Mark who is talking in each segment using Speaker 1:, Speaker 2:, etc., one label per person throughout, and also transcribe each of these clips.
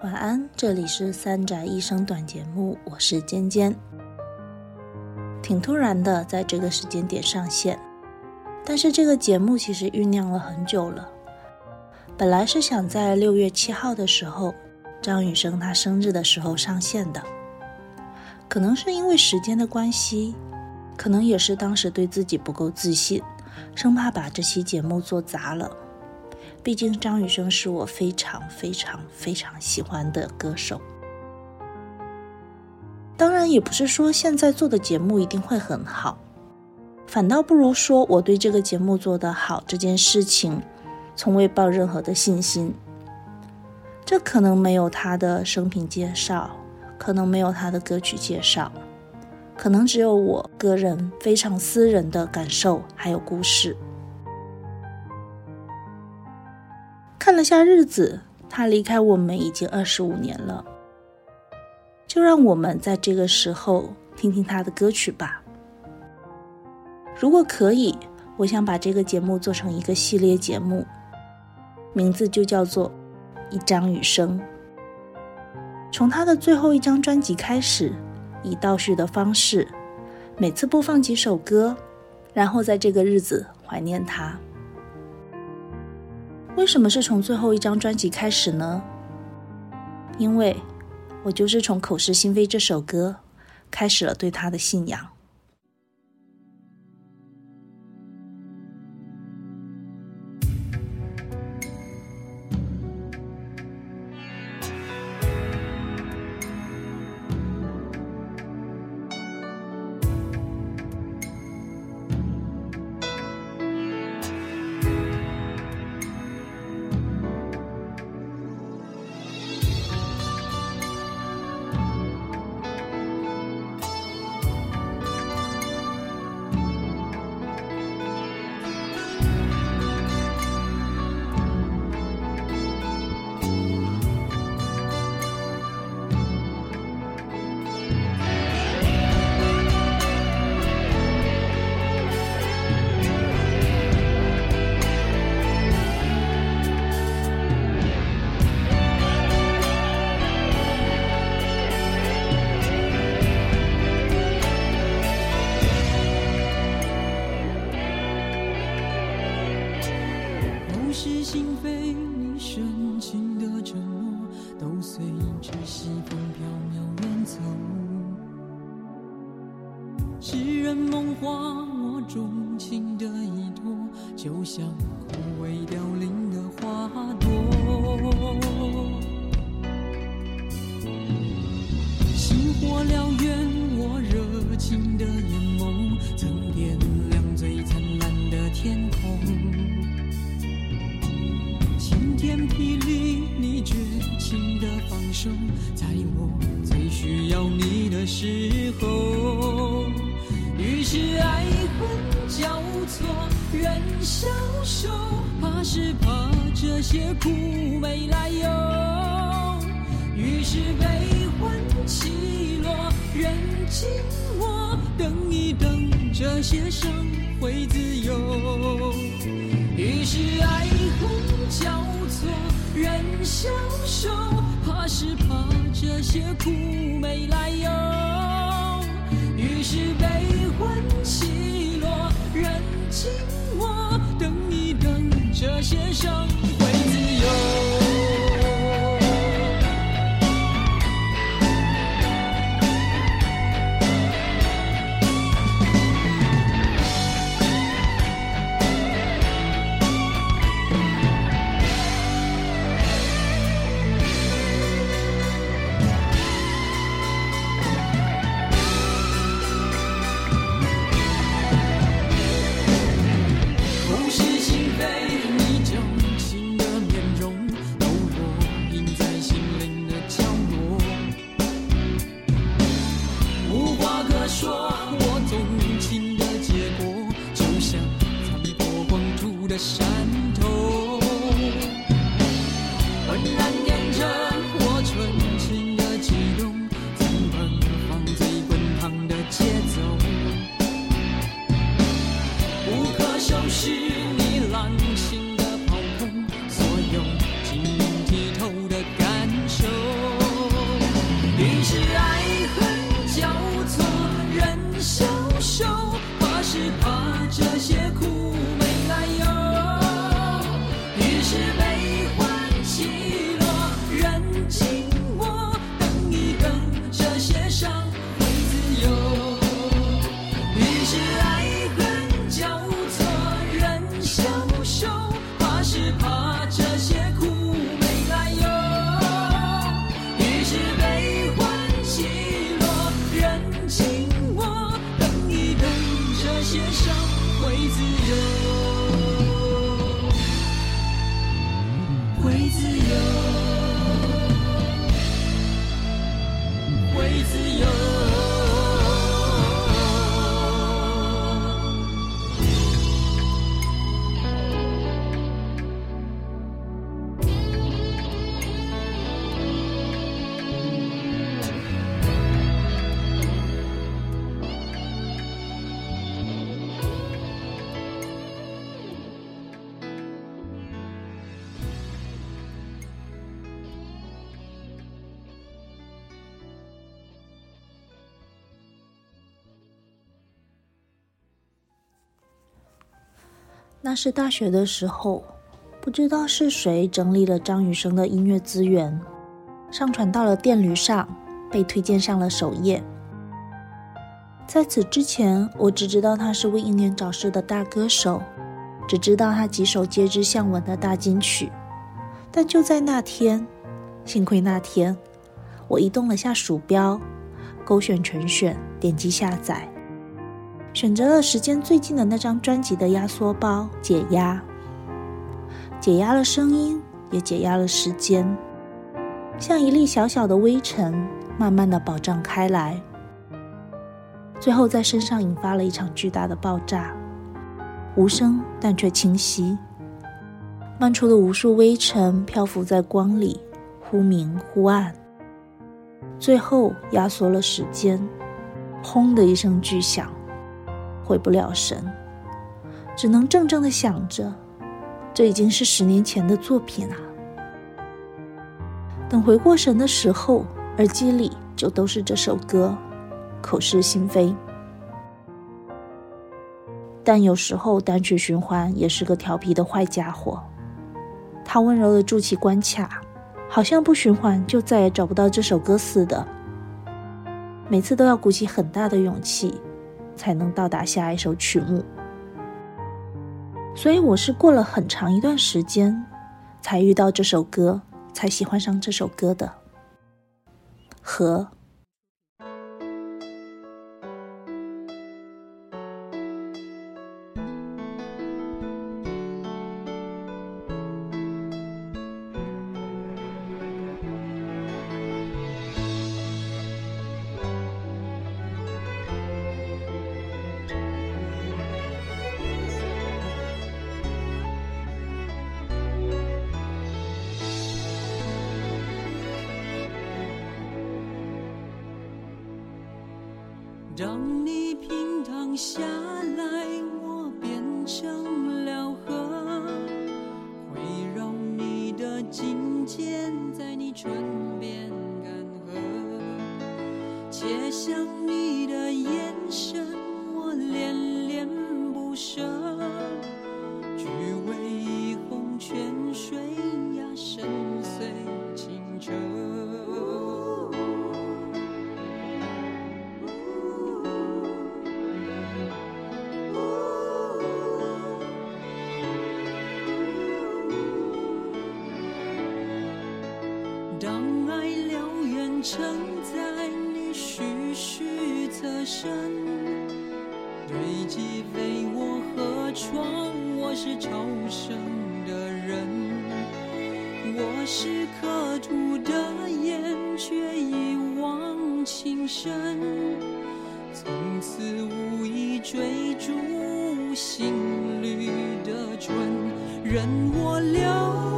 Speaker 1: 晚安，这里是三宅一生短节目，我是尖尖。挺突然的，在这个时间点上线，但是这个节目其实酝酿了很久了。本来是想在六月七号的时候，张雨生他生日的时候上线的，可能是因为时间的关系，可能也是当时对自己不够自信，生怕把这期节目做砸了。毕竟张雨生是我非常非常非常喜欢的歌手，当然也不是说现在做的节目一定会很好，反倒不如说我对这个节目做得好这件事情，从未抱任何的信心。这可能没有他的生平介绍，可能没有他的歌曲介绍，可能只有我个人非常私人的感受还有故事。看了下日子，他离开我们已经二十五年了。就让我们在这个时候听听他的歌曲吧。如果可以，我想把这个节目做成一个系列节目，名字就叫做《一张雨生》。从他的最后一张专辑开始，以倒叙的方式，每次播放几首歌，然后在这个日子怀念他。为什么是从最后一张专辑开始呢？因为，我就是从《口是心非》这首歌开始了对他的信仰。
Speaker 2: 是怕这些苦没来由。于是悲欢起落，人静默，等一等，这些伤会自由。于是爱恨交错，人消瘦。怕是怕这些苦没来由，于是悲欢起落，人静，那些伤些伤会自由
Speaker 1: 那是大学的时候，不知道是谁整理了张雨生的音乐资源，上传到了电驴上，被推荐上了首页。在此之前，我只知道他是为英年早逝的大歌手，只知道他几首皆知向闻的大金曲。但就在那天，幸亏那天，我移动了下鼠标，勾选全选，点击下载。选择了时间最近的那张专辑的压缩包，解压，解压了声音，也解压了时间，像一粒小小的微尘，慢慢的饱胀开来，最后在身上引发了一场巨大的爆炸，无声但却清晰，漫出的无数微尘漂浮在光里，忽明忽暗，最后压缩了时间，轰的一声巨响。回不了神，只能怔怔的想着，这已经是十年前的作品啊。等回过神的时候，耳机里就都是这首歌，口是心非。但有时候单曲循环也是个调皮的坏家伙，它温柔的筑起关卡，好像不循环就再也找不到这首歌似的。每次都要鼓起很大的勇气。才能到达下一首曲目，所以我是过了很长一段时间，才遇到这首歌，才喜欢上这首歌的。和。
Speaker 2: 当你平躺下来，我变成了河，会让你的金钱在你唇边干涸，且想我是刻吐的眼，却一往情深，从此无意追逐心里的春，任我流。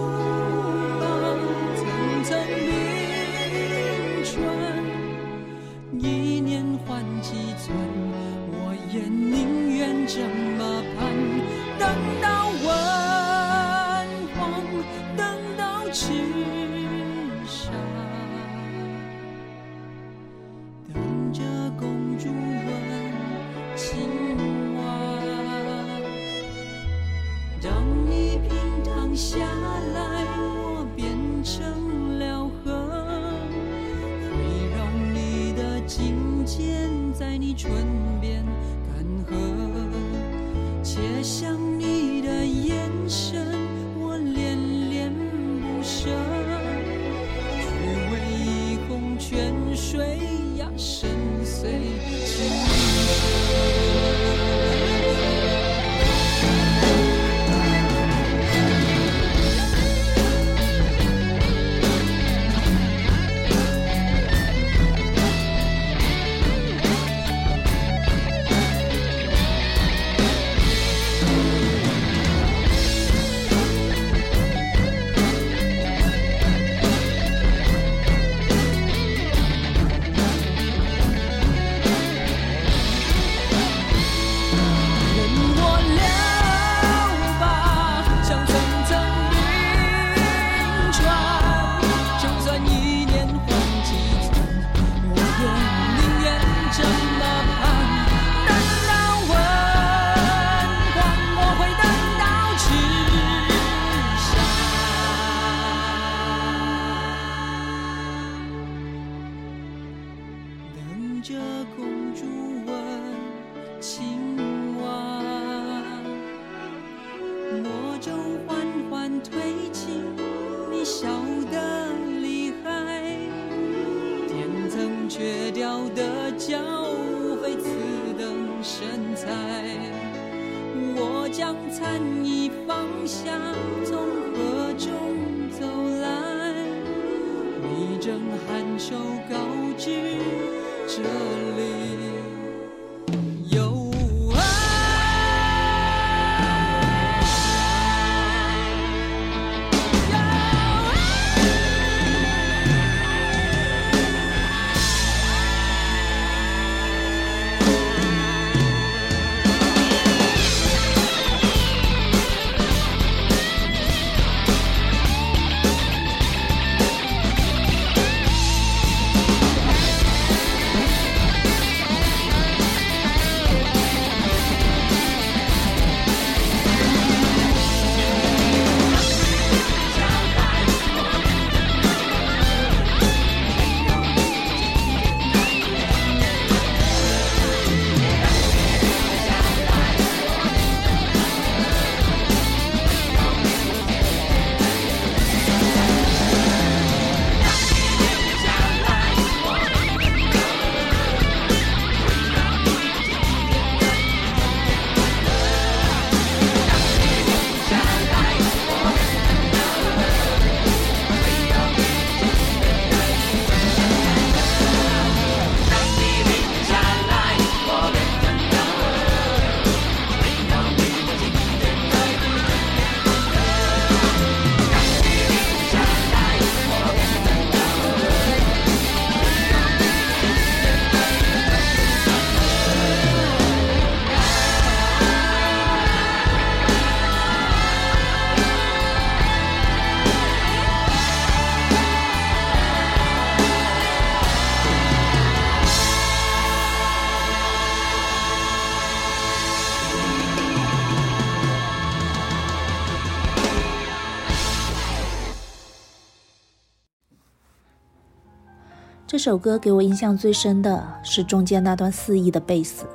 Speaker 2: 这首
Speaker 1: 歌给我印象最深的是中间那段肆意的贝斯，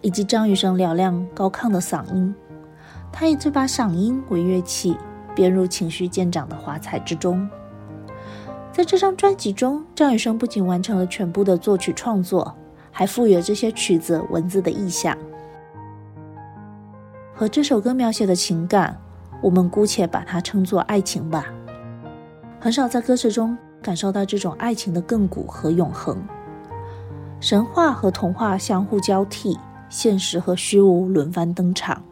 Speaker 1: 以及张雨生嘹亮高亢的嗓音。他以这把嗓音为乐器，编入情绪渐长的华彩之中。在这张专辑中，张雨生不仅完成了全部的作曲创作，还赋予了这些曲子文字的意象。和这首歌描写的情感，我们姑且把它称作爱情吧。很少在歌词中。感受到这种爱情的亘古和永恒，神话和童话相互交替，现实和虚无轮番登场。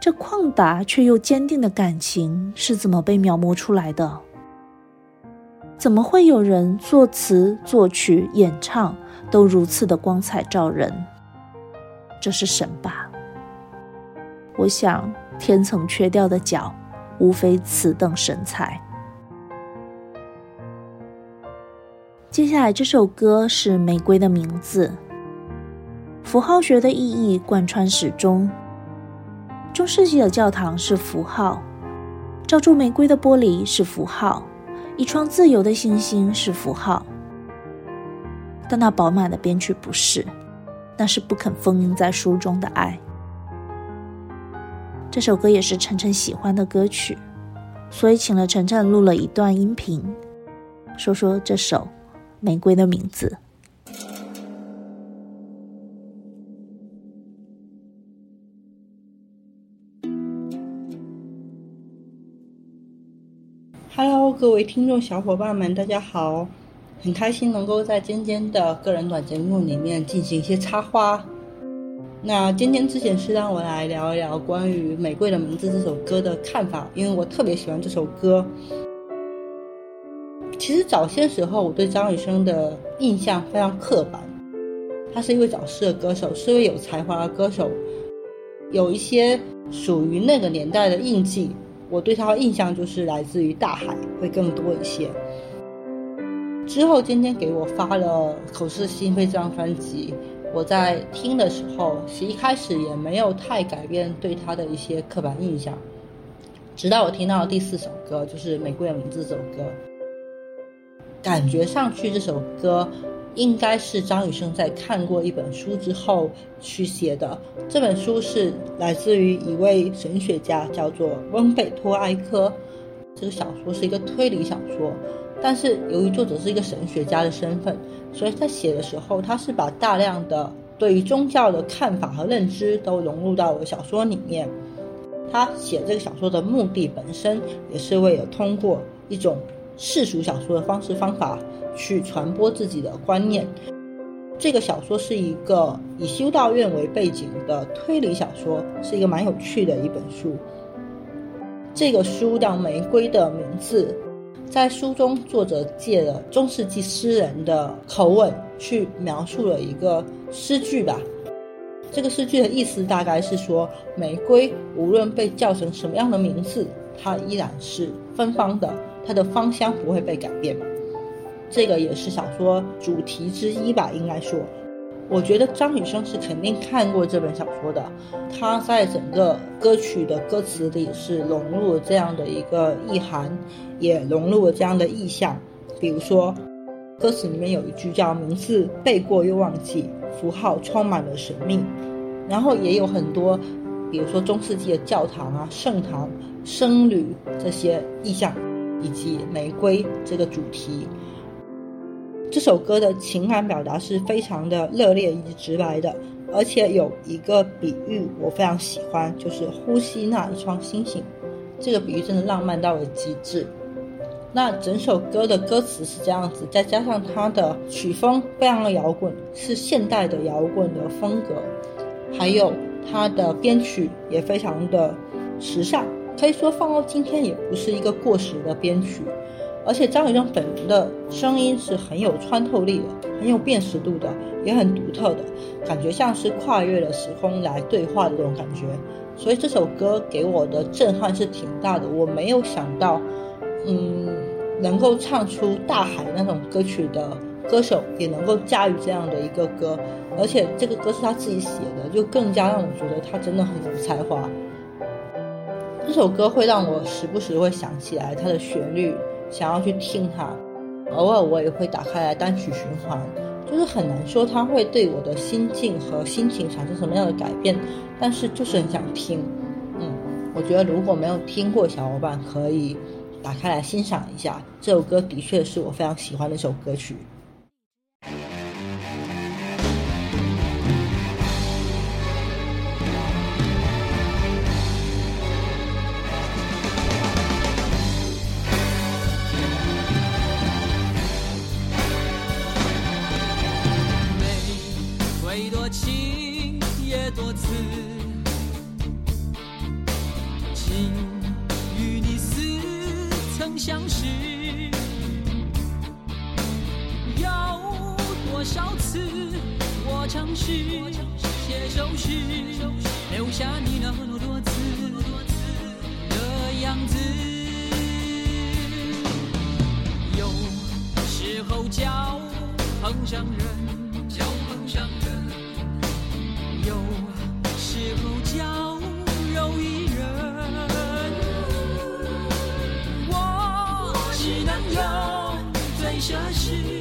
Speaker 1: 这旷达却又坚定的感情是怎么被描摹出来的？怎么会有人作词、作曲、演唱都如此的光彩照人？这是神吧？我想，天曾缺掉的角，无非此等神采。接下来这首歌是《玫瑰的名字》，符号学的意义贯穿始终。中世纪的教堂是符号，罩住玫瑰的玻璃是符号，一双自由的星星是符号，但那饱满的编曲不是，那是不肯封印在书中的爱。这首歌也是晨晨喜欢的歌曲，所以请了晨晨录了一段音频，说说这首。玫瑰的名字。
Speaker 3: Hello，各位听众小伙伴们，大家好！很开心能够在尖尖的个人短节目里面进行一些插花。那尖尖之前是让我来聊一聊关于《玫瑰的名字》这首歌的看法，因为我特别喜欢这首歌。其实早些时候，我对张雨生的印象非常刻板。他是一位早逝的歌手，是一位有才华的歌手，有一些属于那个年代的印记。我对他的印象就是来自于《大海》会更多一些。之后，今天给我发了《口是心非》这张专辑，我在听的时候，其实一开始也没有太改变对他的一些刻板印象。直到我听到第四首歌，就是《玫瑰的名字》这首歌。感觉上去这首歌应该是张雨生在看过一本书之后去写的。这本书是来自于一位神学家，叫做温贝托埃科。这个小说是一个推理小说，但是由于作者是一个神学家的身份，所以在写的时候，他是把大量的对于宗教的看法和认知都融入到了小说里面。他写这个小说的目的本身，也是为了通过一种世俗小说的方式方法去传播自己的观念。这个小说是一个以修道院为背景的推理小说，是一个蛮有趣的一本书。这个书叫《玫瑰的名字》，在书中作者借了中世纪诗人的口吻去描述了一个诗句吧。这个诗句的意思大概是说，玫瑰无论被叫成什么样的名字，它依然是芬芳的，它的芳香不会被改变。这个也是小说主题之一吧，应该说。我觉得张雨生是肯定看过这本小说的，他在整个歌曲的歌词里是融入了这样的一个意涵，也融入了这样的意象。比如说，歌词里面有一句叫“名字背过又忘记，符号充满了神秘”，然后也有很多，比如说中世纪的教堂啊、圣堂、僧侣这些意象，以及玫瑰这个主题。这首歌的情感表达是非常的热烈以及直白的，而且有一个比喻我非常喜欢，就是呼吸那一双星星。这个比喻真的浪漫到了极致。那整首歌的歌词是这样子，再加上它的曲风非常的摇滚，是现代的摇滚的风格，还有它的编曲也非常的时尚，可以说放到今天也不是一个过时的编曲。而且张雨生本人的声音是很有穿透力的，很有辨识度的，也很独特的，感觉像是跨越了时空来对话的这种感觉。所以这首歌给我的震撼是挺大的。我没有想到，嗯，能够唱出大海那种歌曲的歌手也能够驾驭这样的一个歌，而且这个歌是他自己写的，就更加让我觉得他真的很有才华。这首歌会让我时不时会想起来它的旋律。想要去听它，偶尔我也会打开来单曲循环，就是很难说它会对我的心境和心情产生什么样的改变，但是就是很想听。嗯，我觉得如果没有听过小伙伴可以打开来欣赏一下，这首歌的确是我非常喜欢的一首歌曲。
Speaker 1: 少
Speaker 2: 次，我尝试，写首诗，留下你那多次的样子。有时候叫碰上人，就碰上人；有时候叫肉
Speaker 1: 一人，我只能有最奢侈。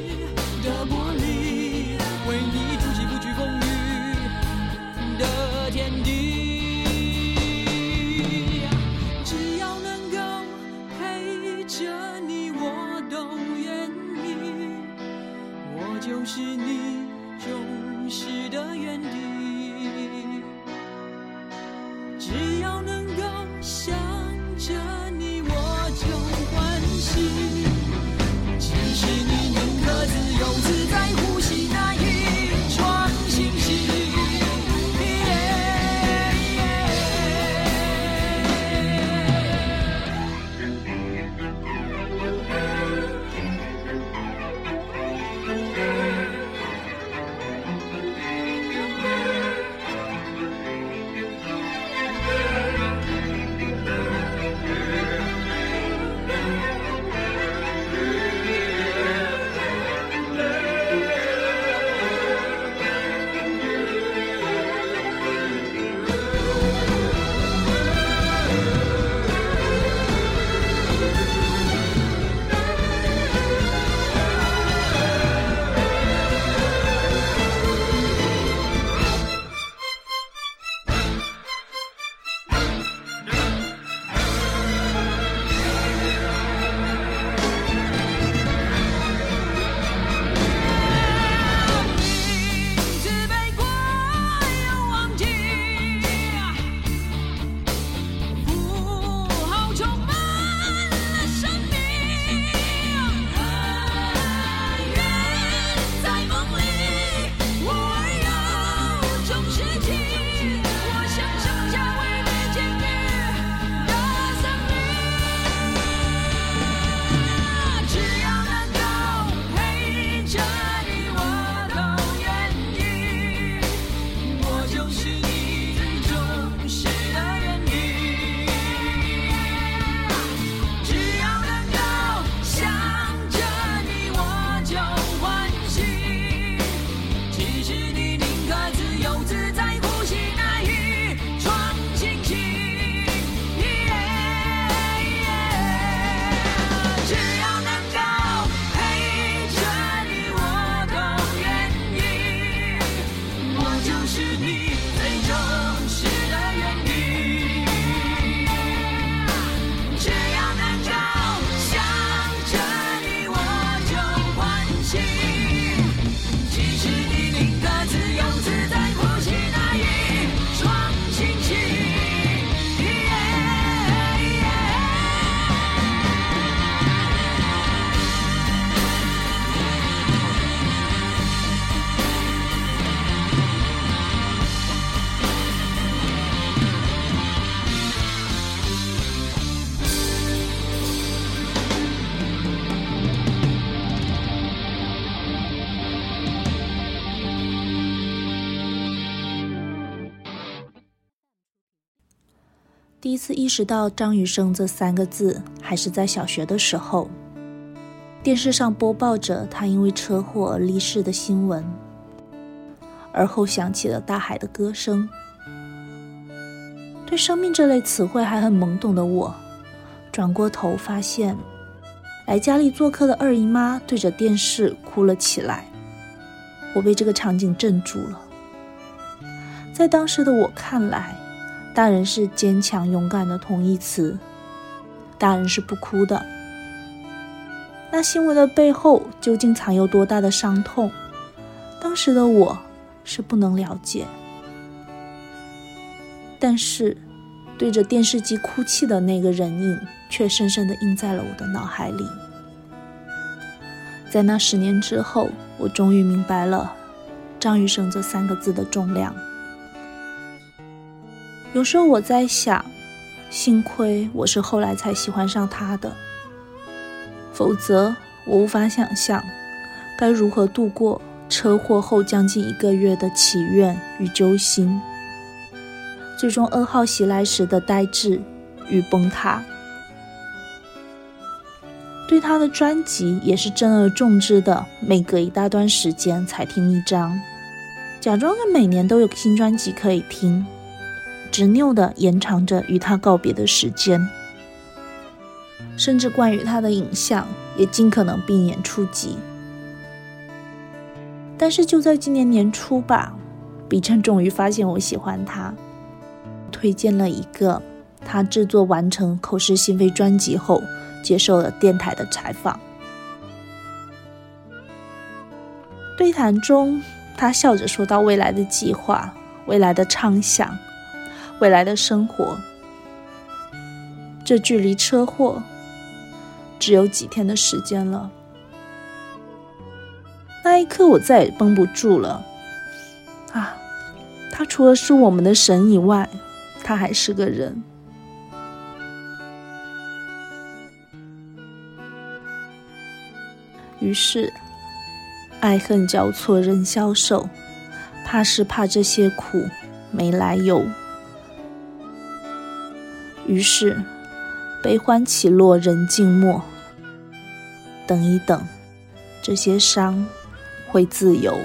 Speaker 1: 次意识到张雨生这三个字，还是在小学的时候，电视上播报着他因为车祸而离世的新闻，而后响起了大海的歌声。对生命这类词汇还很懵懂的我，转过头发现，来家里做客的二姨妈对着电视哭了起来。我被这个场景镇住了。在当时的我看来，大人是坚强勇敢的同义词，大人是不哭的。那新闻的背后究竟藏有多大的伤痛？当时的我是不能了解。但是，对着电视机哭泣的那个人影，却深深地印在了我的脑海里。在那十年之后，我终于明白了“张雨生”这三个字的重量。有时候我在想，幸亏我是后来才喜欢上他的，否则我无法想象该如何度过车祸后将近一个月的祈愿与揪心，最终噩耗袭来时的呆滞与崩塌。对他的专辑也是珍而重之的，每隔一大段时间才听一张，假装着每年都有新专辑可以听。执拗地延长着与他告别的时间，甚至关于他的影像也尽可能避免触及。但是就在今年年初吧，比称终于发现我喜欢他，推荐了一个他制作完成《口是心非》专辑后接受了电台的采访。对谈中，他笑着说到未来的计划、未来的畅想。未来的生活，这距离车祸只有几天的时间了。那一刻，我再也绷不住了。啊，他除了是我们的神以外，他还是个人。于是，爱恨交错，人消瘦，怕是怕这些苦没来由。于是，悲欢起落，人静默。等一等，这些伤会自由。